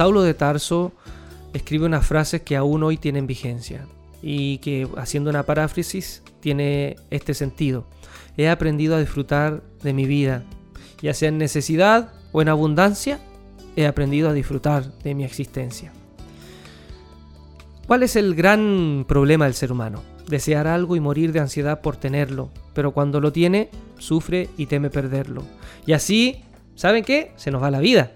Saulo de Tarso escribe unas frases que aún hoy tienen vigencia y que haciendo una paráfrasis tiene este sentido. He aprendido a disfrutar de mi vida, ya sea en necesidad o en abundancia, he aprendido a disfrutar de mi existencia. ¿Cuál es el gran problema del ser humano? Desear algo y morir de ansiedad por tenerlo, pero cuando lo tiene, sufre y teme perderlo. Y así, ¿saben qué? Se nos va la vida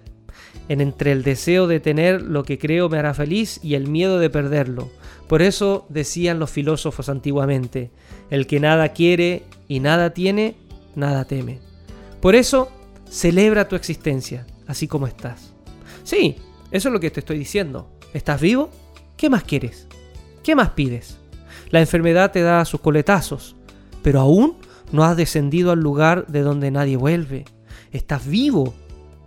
en entre el deseo de tener lo que creo me hará feliz y el miedo de perderlo. Por eso decían los filósofos antiguamente, el que nada quiere y nada tiene, nada teme. Por eso, celebra tu existencia, así como estás. Sí, eso es lo que te estoy diciendo. ¿Estás vivo? ¿Qué más quieres? ¿Qué más pides? La enfermedad te da sus coletazos, pero aún no has descendido al lugar de donde nadie vuelve. Estás vivo.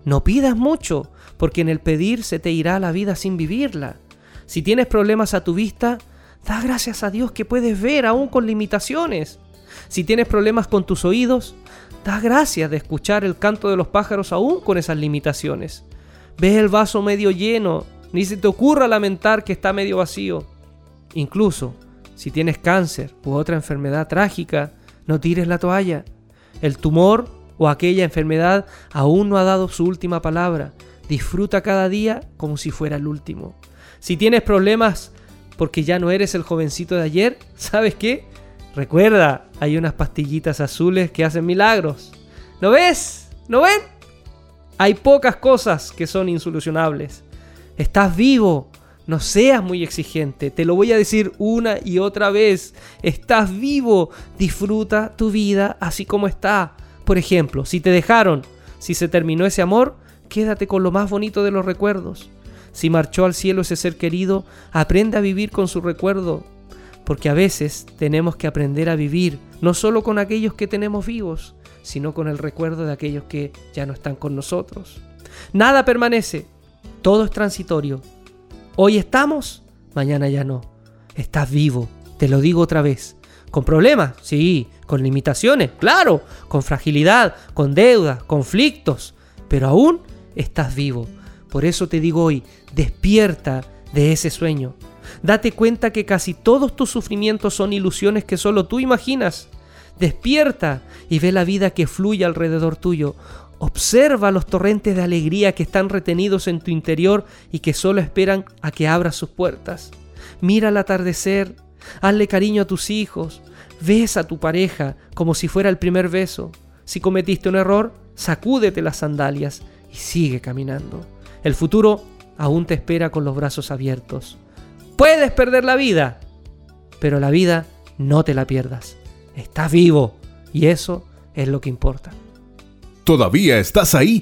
No pidas mucho, porque en el pedir se te irá la vida sin vivirla. Si tienes problemas a tu vista, da gracias a Dios que puedes ver aún con limitaciones. Si tienes problemas con tus oídos, da gracias de escuchar el canto de los pájaros aún con esas limitaciones. Ves el vaso medio lleno, ni se te ocurra lamentar que está medio vacío. Incluso, si tienes cáncer u otra enfermedad trágica, no tires la toalla. El tumor o aquella enfermedad aún no ha dado su última palabra Disfruta cada día como si fuera el último. Si tienes problemas porque ya no eres el jovencito de ayer, ¿sabes qué? Recuerda, hay unas pastillitas azules que hacen milagros. ¿No ves? ¿No ven? Hay pocas cosas que son insolucionables. Estás vivo. No seas muy exigente. Te lo voy a decir una y otra vez. Estás vivo. Disfruta tu vida así como está. Por ejemplo, si te dejaron, si se terminó ese amor, quédate con lo más bonito de los recuerdos. Si marchó al cielo ese ser querido, aprende a vivir con su recuerdo, porque a veces tenemos que aprender a vivir no solo con aquellos que tenemos vivos, sino con el recuerdo de aquellos que ya no están con nosotros. Nada permanece, todo es transitorio. Hoy estamos, mañana ya no. Estás vivo, te lo digo otra vez. ¿Con problemas? Sí. ¿Con limitaciones? Claro. ¿Con fragilidad? ¿Con deudas? ¿Conflictos? Pero aún estás vivo. Por eso te digo hoy, despierta de ese sueño. Date cuenta que casi todos tus sufrimientos son ilusiones que solo tú imaginas. Despierta y ve la vida que fluye alrededor tuyo. Observa los torrentes de alegría que están retenidos en tu interior y que solo esperan a que abras sus puertas. Mira el atardecer, hazle cariño a tus hijos, besa a tu pareja como si fuera el primer beso. Si cometiste un error, sacúdete las sandalias y sigue caminando. El futuro aún te espera con los brazos abiertos. Puedes perder la vida, pero la vida no te la pierdas. Estás vivo y eso es lo que importa. ¿Todavía estás ahí?